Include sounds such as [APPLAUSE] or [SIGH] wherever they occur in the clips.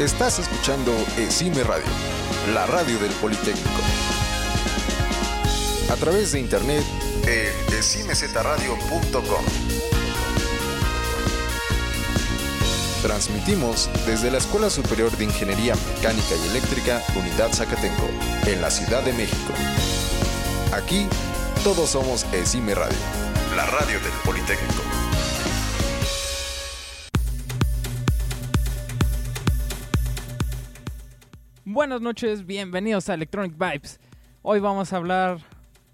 Estás escuchando ESIME Radio, la radio del Politécnico. A través de internet en esimezradio.com. Transmitimos desde la Escuela Superior de Ingeniería Mecánica y Eléctrica Unidad Zacatenco, en la Ciudad de México. Aquí todos somos ESIME Radio, la radio del Politécnico. Buenas noches, bienvenidos a Electronic Vibes. Hoy vamos a hablar,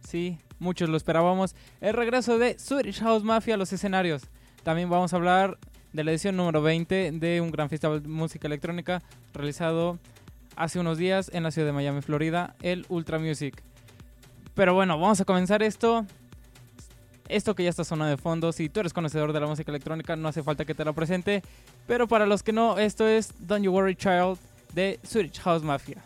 sí, muchos lo esperábamos, el regreso de Swedish House Mafia a los escenarios. También vamos a hablar de la edición número 20 de un gran festival de música electrónica realizado hace unos días en la ciudad de Miami, Florida, el Ultra Music. Pero bueno, vamos a comenzar esto. Esto que ya está sonando de fondo, si tú eres conocedor de la música electrónica, no hace falta que te lo presente. Pero para los que no, esto es Don't You Worry Child de Swedish House Mafia.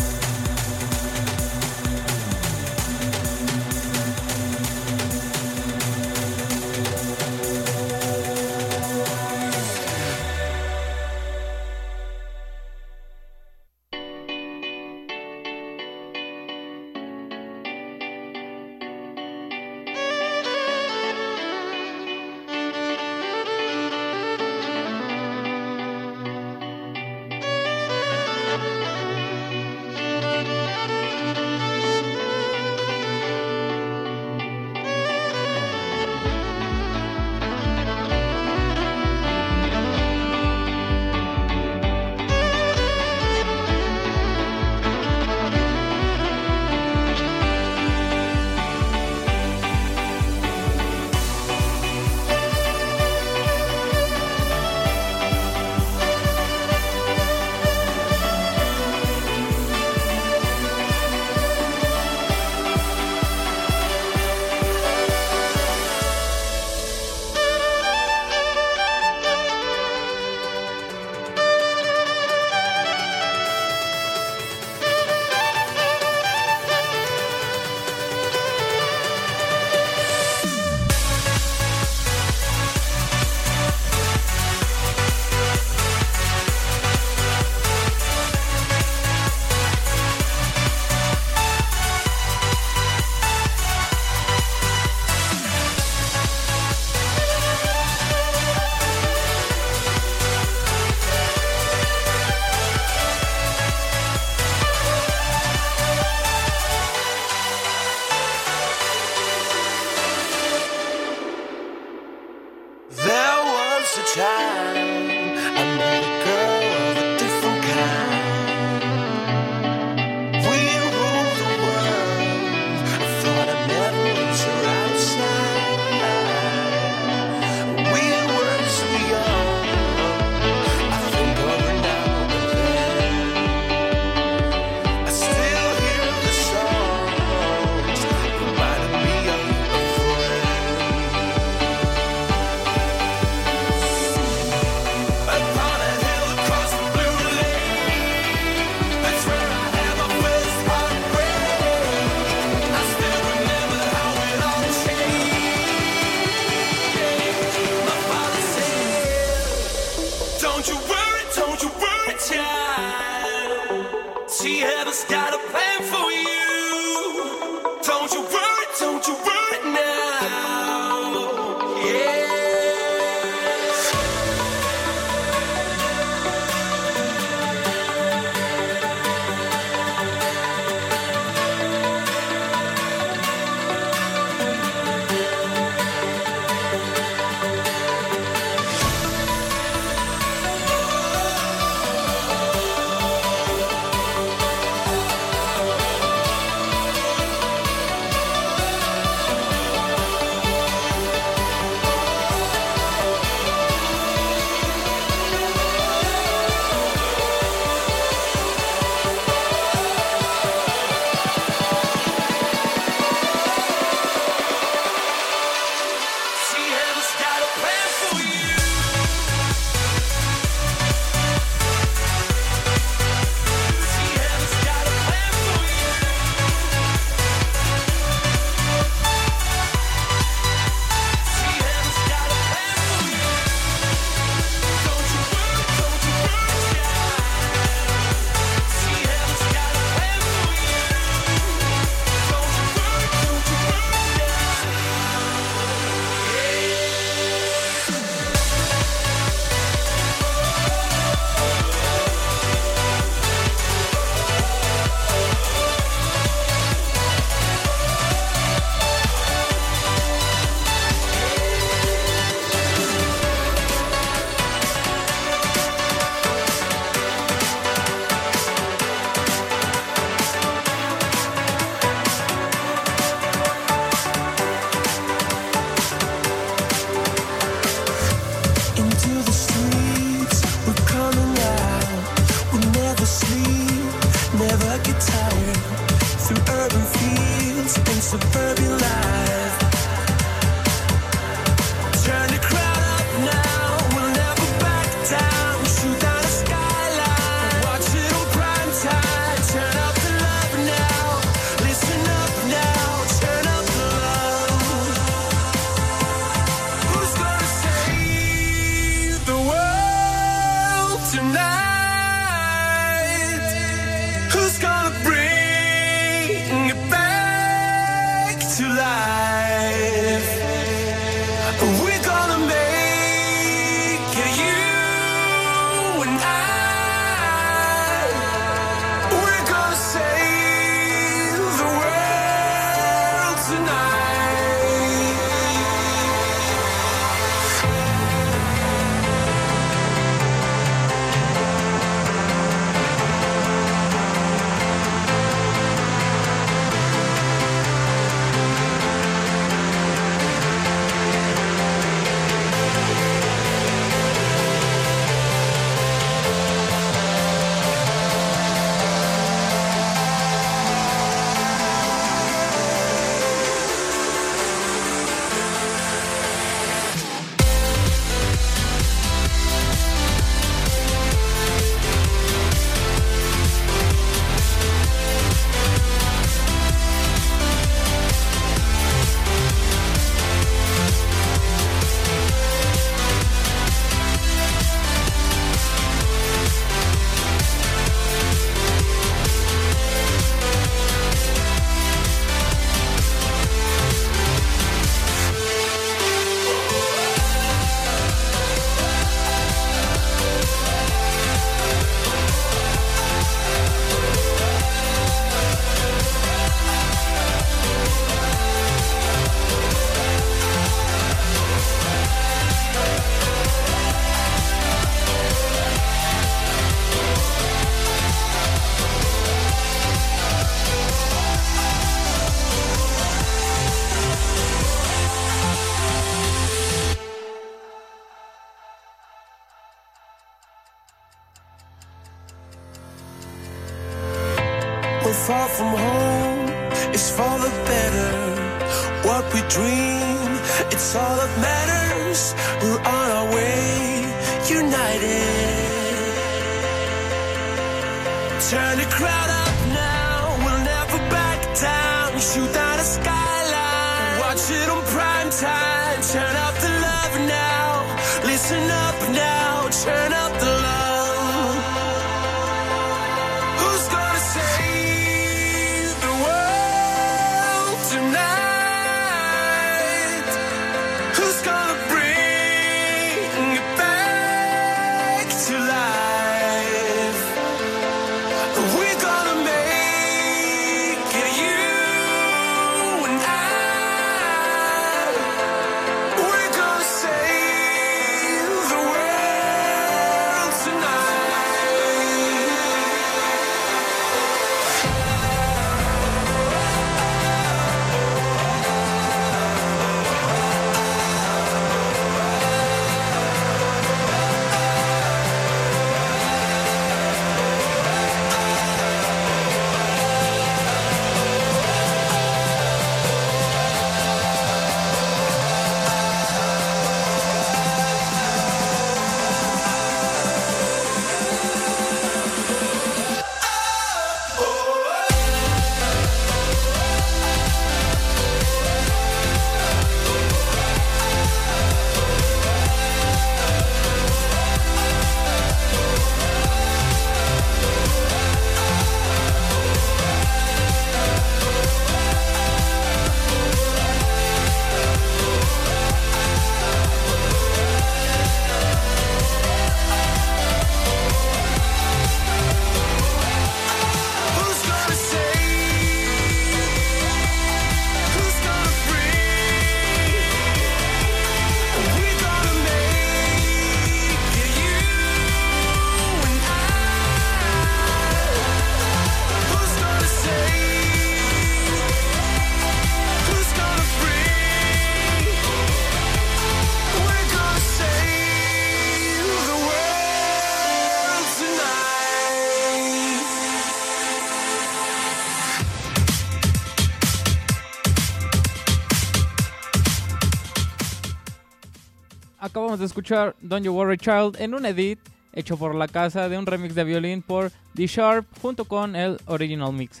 Acabamos de escuchar Don't You Worry Child en un edit hecho por la casa de un remix de violín por The Sharp junto con el original mix.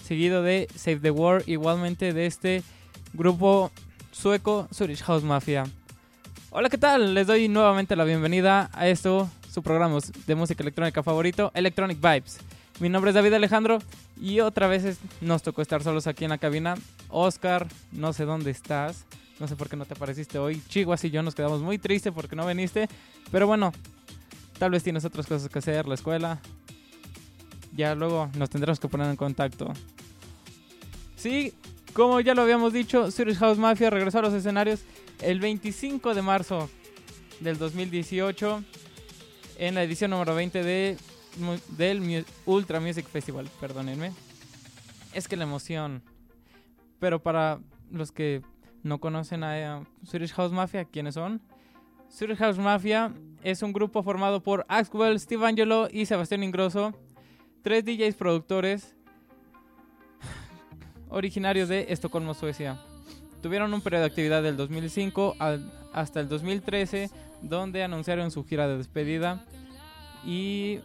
Seguido de Save the War, igualmente de este grupo sueco Swedish House Mafia. Hola, ¿qué tal? Les doy nuevamente la bienvenida a esto, su programa de música electrónica favorito, Electronic Vibes. Mi nombre es David Alejandro y otra vez nos tocó estar solos aquí en la cabina. Oscar, no sé dónde estás. No sé por qué no te apareciste hoy. Chiguas y yo nos quedamos muy tristes porque no viniste. Pero bueno, tal vez tienes otras cosas que hacer, la escuela. Ya luego nos tendremos que poner en contacto. Sí, como ya lo habíamos dicho, Swedish House Mafia regresó a los escenarios el 25 de marzo del 2018 en la edición número 20 de, del Ultra Music Festival. Perdónenme. Es que la emoción. Pero para los que no conocen a eh, Swedish House Mafia, ¿quiénes son? Swedish House Mafia es un grupo formado por Axwell, Steve Angelo y Sebastián Ingrosso, tres DJs productores [SIGHS] originarios de Estocolmo, Suecia. Tuvieron un periodo de actividad del 2005 al- hasta el 2013, donde anunciaron su gira de despedida y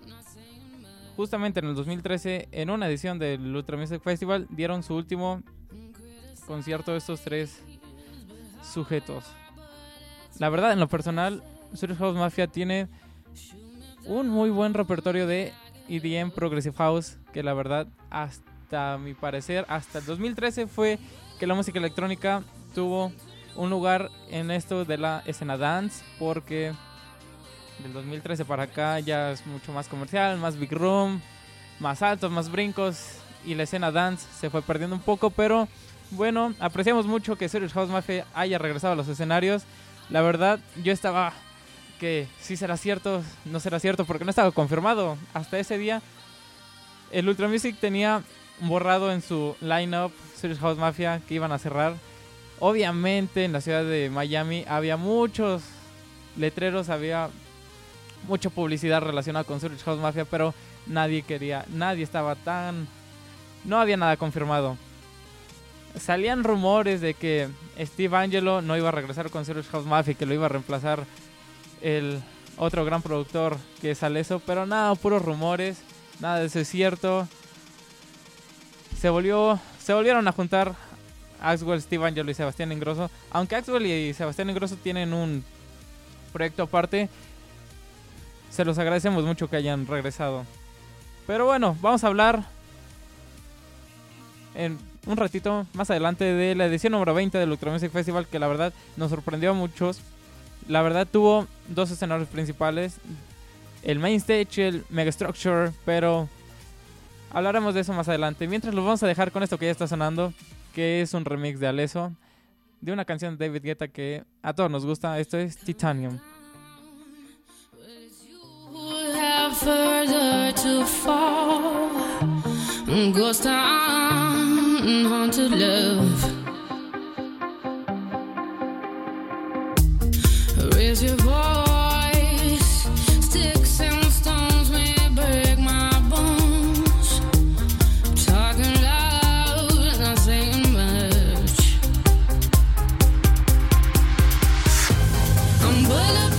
justamente en el 2013, en una edición del Ultra Music Festival, dieron su último concierto de estos tres sujetos. La verdad, en lo personal, Swedish House Mafia tiene un muy buen repertorio de EDM Progressive House, que la verdad, hasta mi parecer, hasta el 2013 fue que la música electrónica tuvo un lugar en esto de la escena dance, porque del 2013 para acá ya es mucho más comercial, más big room, más altos, más brincos, y la escena dance se fue perdiendo un poco, pero bueno, apreciamos mucho que Serious House Mafia haya regresado a los escenarios. La verdad, yo estaba que sí será cierto, no será cierto, porque no estaba confirmado. Hasta ese día, el Ultra Music tenía borrado en su lineup Serious House Mafia que iban a cerrar. Obviamente en la ciudad de Miami había muchos letreros, había mucha publicidad relacionada con Serious House Mafia, pero nadie quería, nadie estaba tan no había nada confirmado. Salían rumores de que Steve Angelo no iba a regresar con Serious House Mafia, que lo iba a reemplazar el otro gran productor que es Aleso, pero nada, puros rumores, nada de eso es cierto. Se volvió, se volvieron a juntar Axwell, Steve Angelo y Sebastián Ingrosso, aunque Axwell y Sebastián Ingrosso tienen un proyecto aparte, se los agradecemos mucho que hayan regresado. Pero bueno, vamos a hablar en un ratito más adelante de la edición número 20 del Ultra Music Festival que la verdad nos sorprendió a muchos. La verdad tuvo dos escenarios principales, el main stage y el megastructure, pero hablaremos de eso más adelante. Mientras lo vamos a dejar con esto que ya está sonando, que es un remix de Aleso de una canción de David Guetta que a todos nos gusta. Esto es Titanium. Further to fall. Haunted love. Raise your voice. And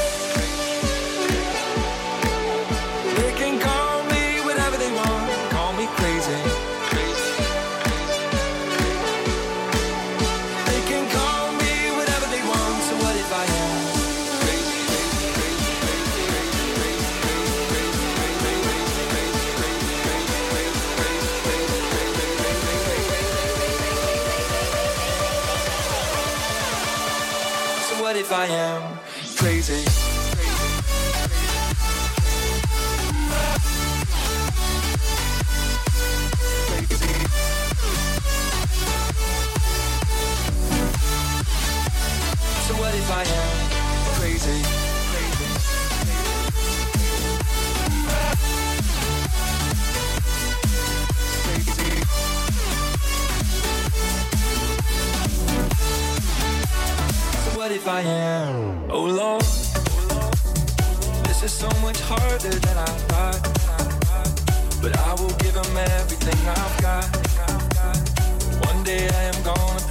I am what if I am? Oh Lord, this is so much harder than I thought. But I will give them everything I've got. One day I am gonna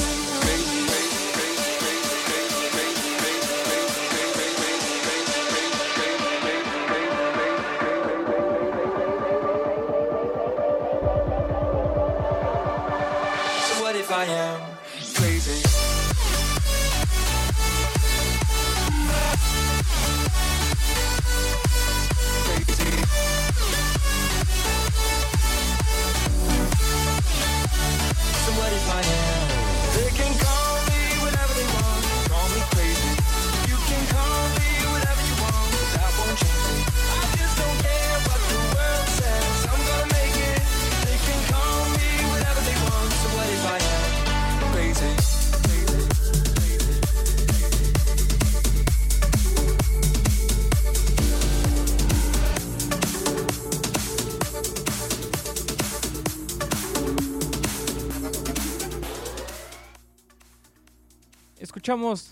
Escuchamos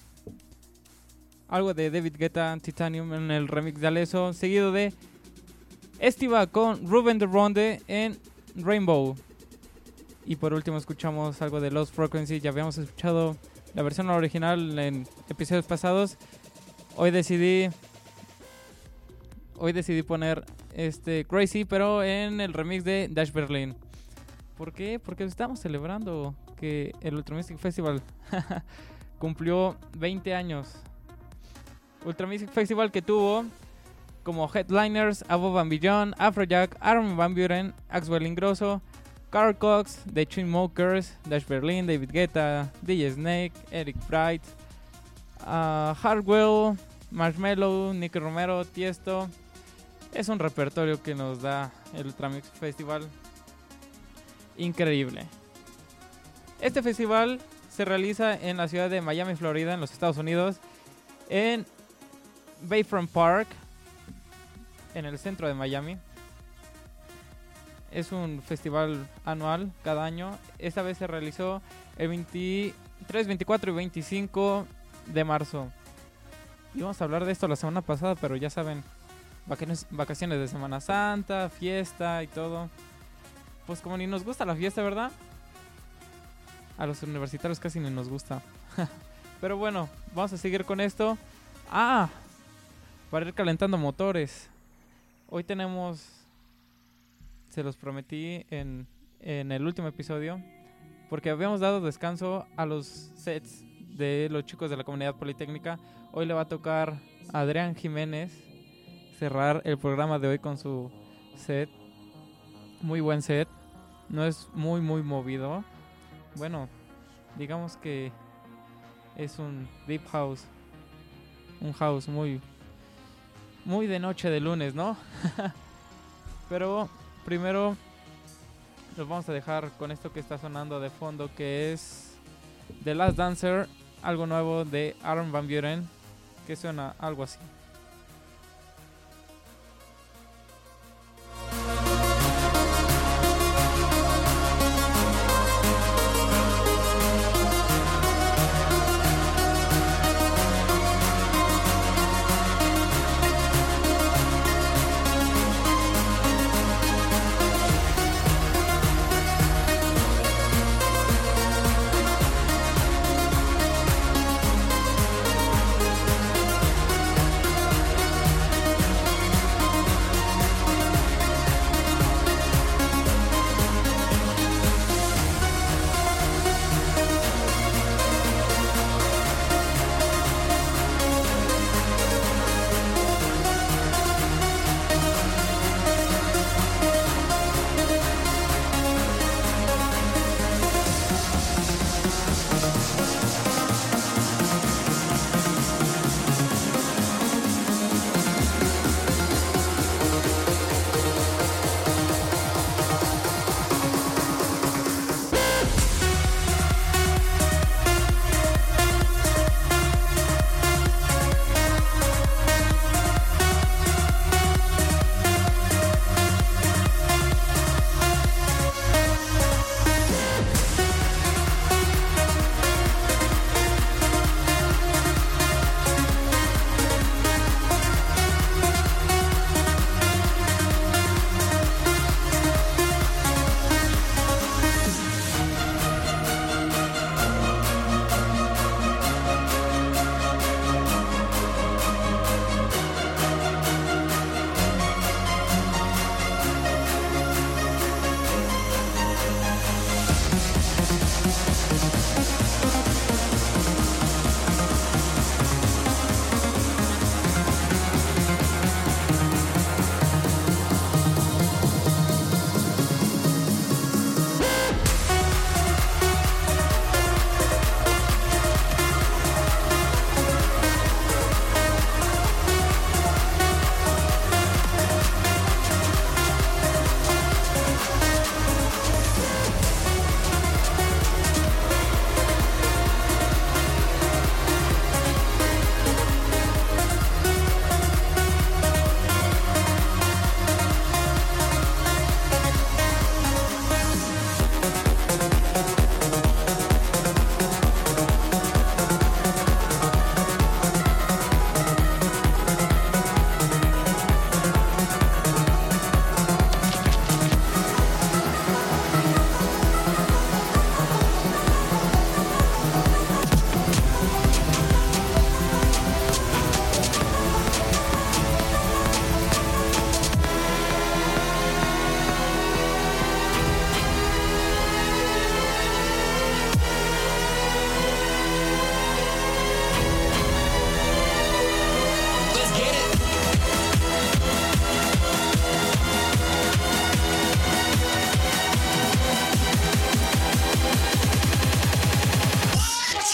algo de David Guetta Titanium en el remix de Aleso, seguido de Estiva con Ruben de Ronde en Rainbow. Y por último escuchamos algo de Lost Frequency, ya habíamos escuchado la versión original en episodios pasados. Hoy decidí hoy decidí poner este Crazy, pero en el remix de Dash Berlin. ¿Por qué? Porque estamos celebrando que el Ultra Music Festival [LAUGHS] cumplió 20 años. Ultra Music Festival que tuvo como headliners Above and Beyond, Afrojack, Aaron Van Buren, Axwell Ingrosso, Carl Cox, The Chainsmokers, Dash Berlin, David Guetta, DJ Snake, Eric Bright, ah, Hardwell, Marshmello, Nicky Romero, Tiesto. Es un repertorio que nos da el Ultra Music Festival. Increíble. Este festival se realiza en la ciudad de Miami, Florida, en los Estados Unidos, en Bayfront Park, en el centro de Miami. Es un festival anual cada año. Esta vez se realizó el 23, 24 y 25 de marzo. íbamos a hablar de esto la semana pasada, pero ya saben, vacaciones, de Semana Santa, fiesta y todo. Pues como ni nos gusta la fiesta, ¿verdad? A los universitarios casi ni nos gusta. [LAUGHS] pero bueno, vamos a seguir con esto. Ah, para ir calentando motores. Hoy tenemos, se los prometí en, en el último episodio, porque habíamos dado descanso a los sets de los chicos de la comunidad politécnica. Hoy le va a tocar a Adrián Jiménez cerrar el programa de hoy con su set. Muy buen set. No es muy, muy movido. Bueno, digamos que es un deep house. Un house muy, muy de noche de lunes, ¿no? [LAUGHS] Pero primero los vamos a dejar con esto que está sonando de fondo, que es The Last Dancer, algo nuevo de Aaron Van Buren, que suena algo así.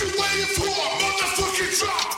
you waiting for? Motherfucking drop.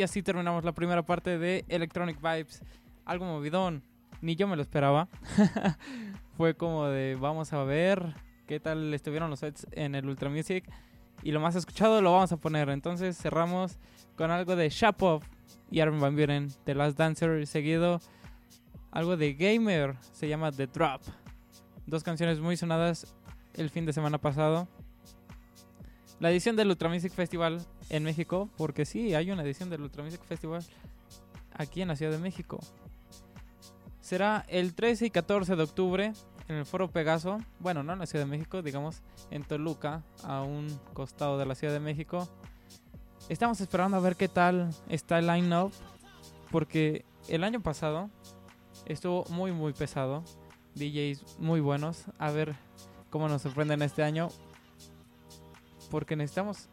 Y así terminamos la primera parte de Electronic Vibes. Algo movidón, ni yo me lo esperaba. [LAUGHS] Fue como de vamos a ver qué tal estuvieron los sets en el Ultra Music. Y lo más escuchado lo vamos a poner. Entonces cerramos con algo de Shapov y Armin Van The Last Dancer, seguido algo de Gamer, se llama The Drop. Dos canciones muy sonadas el fin de semana pasado. La edición del Ultra Music Festival en México, porque sí, hay una edición del Ultra Music Festival aquí en la Ciudad de México. Será el 13 y 14 de octubre en el Foro Pegaso, bueno, no en la Ciudad de México, digamos en Toluca, a un costado de la Ciudad de México. Estamos esperando a ver qué tal está el line-up, porque el año pasado estuvo muy, muy pesado. DJs muy buenos. A ver cómo nos sorprenden este año. Porque necesitamos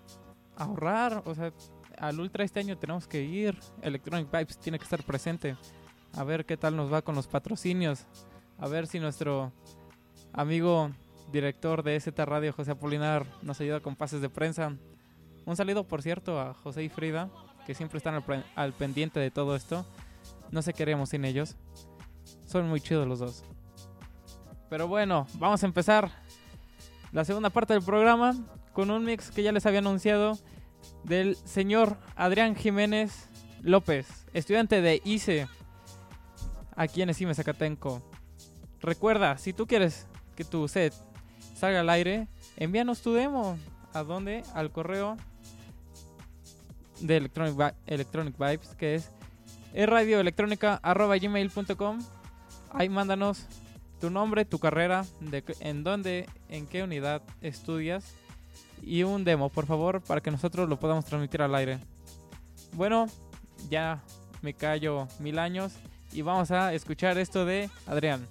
ahorrar. O sea, al Ultra este año tenemos que ir. Electronic Vibes tiene que estar presente. A ver qué tal nos va con los patrocinios. A ver si nuestro amigo director de ST Radio, José Apolinar, nos ayuda con pases de prensa. Un saludo, por cierto, a José y Frida, que siempre están al, al pendiente de todo esto. No sé qué haríamos sin ellos. Son muy chidos los dos. Pero bueno, vamos a empezar la segunda parte del programa con un mix que ya les había anunciado del señor Adrián Jiménez López, estudiante de ICE aquí en Esime Zacatenco. Recuerda, si tú quieres que tu set salga al aire, envíanos tu demo. ¿A dónde? Al correo de Electronic, Vi- Electronic Vibes, que es radioelectrónica.gmail.com Ahí mándanos tu nombre, tu carrera, de, en dónde, en qué unidad estudias y un demo, por favor, para que nosotros lo podamos transmitir al aire. Bueno, ya me callo mil años y vamos a escuchar esto de Adrián.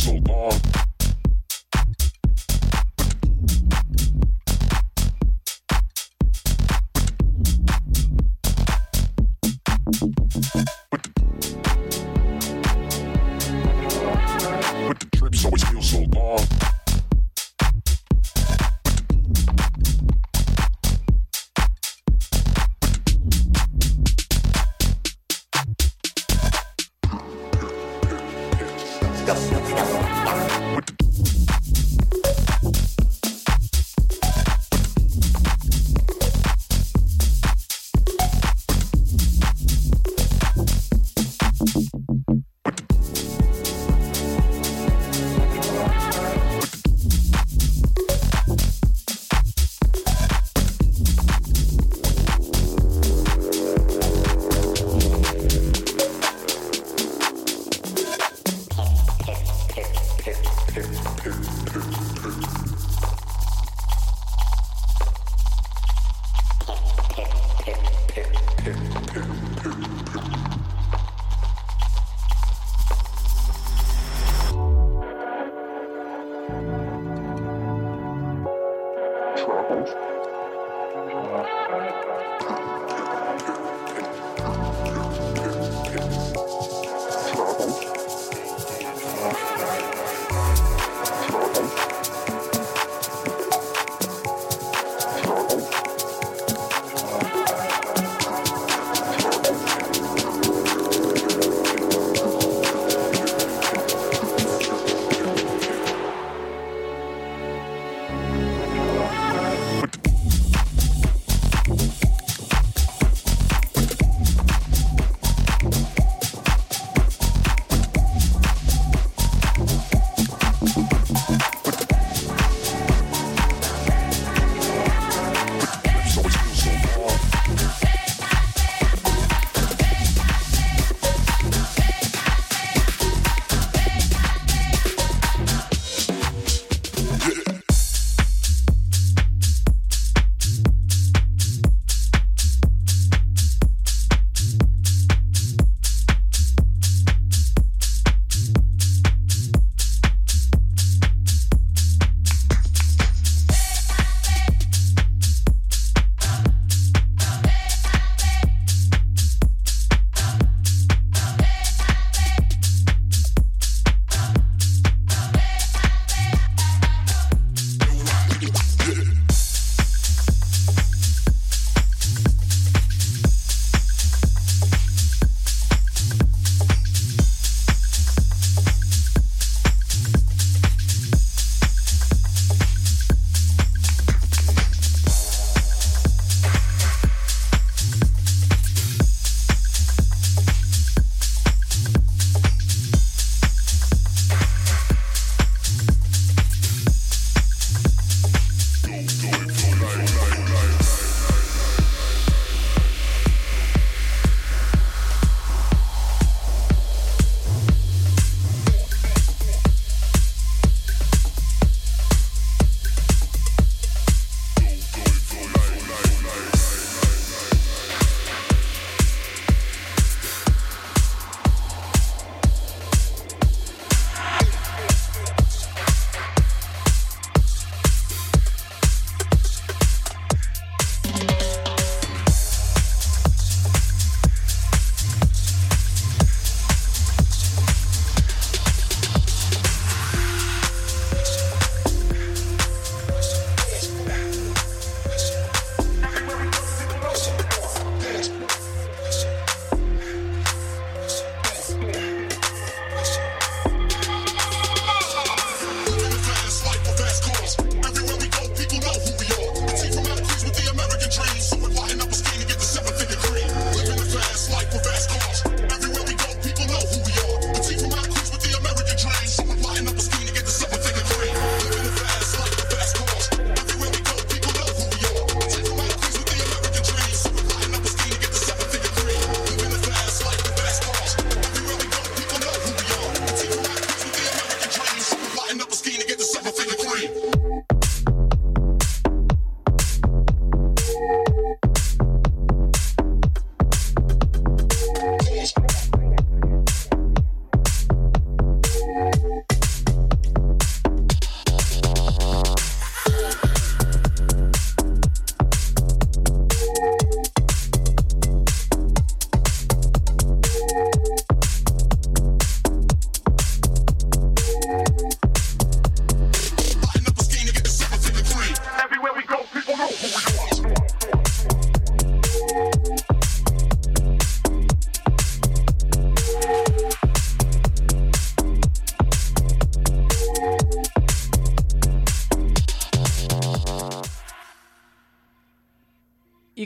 so long.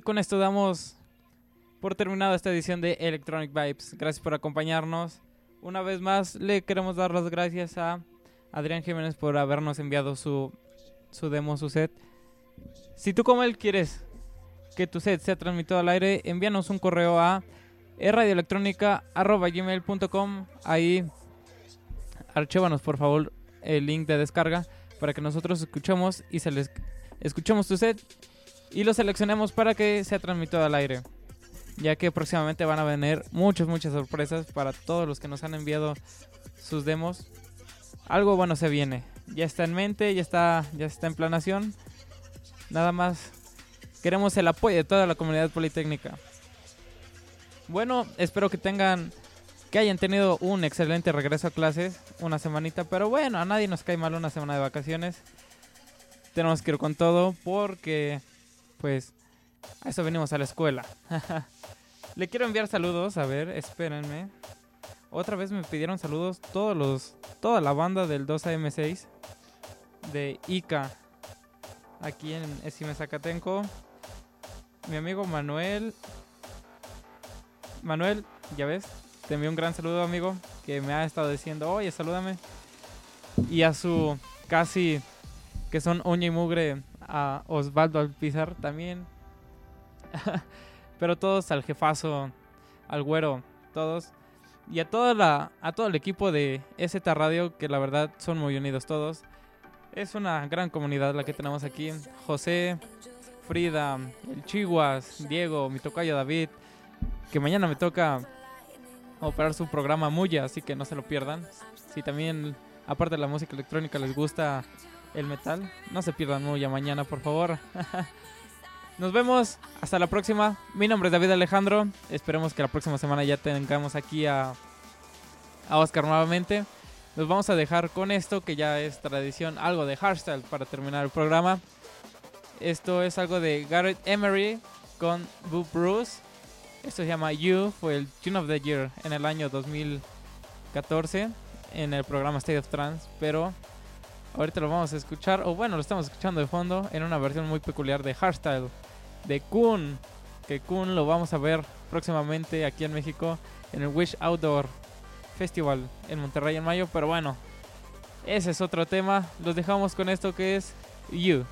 Con esto damos por terminada esta edición de Electronic Vibes. Gracias por acompañarnos. Una vez más le queremos dar las gracias a Adrián Jiménez por habernos enviado su, su demo, su set. Si tú como él quieres que tu set sea transmitido al aire, envíanos un correo a radioelectrónica.gmail.com Ahí archívanos por favor el link de descarga para que nosotros escuchemos y se les escuchemos tu set y lo seleccionemos para que sea transmitido al aire. Ya que próximamente van a venir muchas, muchas sorpresas para todos los que nos han enviado sus demos. Algo bueno se viene. Ya está en mente, ya está, ya está en planación. Nada más queremos el apoyo de toda la comunidad politécnica. Bueno, espero que tengan que hayan tenido un excelente regreso a clases, una semanita, pero bueno, a nadie nos cae mal una semana de vacaciones. Tenemos que ir con todo porque pues a eso venimos a la escuela. [LAUGHS] Le quiero enviar saludos, a ver, espérenme. Otra vez me pidieron saludos todos los toda la banda del 2AM6 de Ica aquí en Esime Zacatenco. Mi amigo Manuel Manuel, ya ves, te envío un gran saludo, amigo, que me ha estado diciendo, "Oye, salúdame." Y a su casi que son uña y mugre a Osvaldo Alpizar también. [LAUGHS] Pero todos al jefazo, al güero, todos. Y a toda la, a todo el equipo de ST Radio, que la verdad son muy unidos todos. Es una gran comunidad la que tenemos aquí. José, Frida, el Chihuas, Diego, mi tocayo David, que mañana me toca operar su programa Muya, así que no se lo pierdan. Si también, aparte de la música electrónica, les gusta el metal, no se pierdan Muya mañana, por favor. [LAUGHS] Nos vemos, hasta la próxima. Mi nombre es David Alejandro. Esperemos que la próxima semana ya tengamos aquí a, a Oscar nuevamente. Nos vamos a dejar con esto, que ya es tradición, algo de hardstyle para terminar el programa. Esto es algo de Garrett Emery con Boo Bruce. Esto se llama You, fue el Tune of the Year en el año 2014 en el programa State of Trance, pero ahorita lo vamos a escuchar, o bueno, lo estamos escuchando de fondo en una versión muy peculiar de hardstyle de Kun, que Kun lo vamos a ver próximamente aquí en México en el Wish Outdoor Festival en Monterrey en mayo, pero bueno, ese es otro tema. Los dejamos con esto que es You.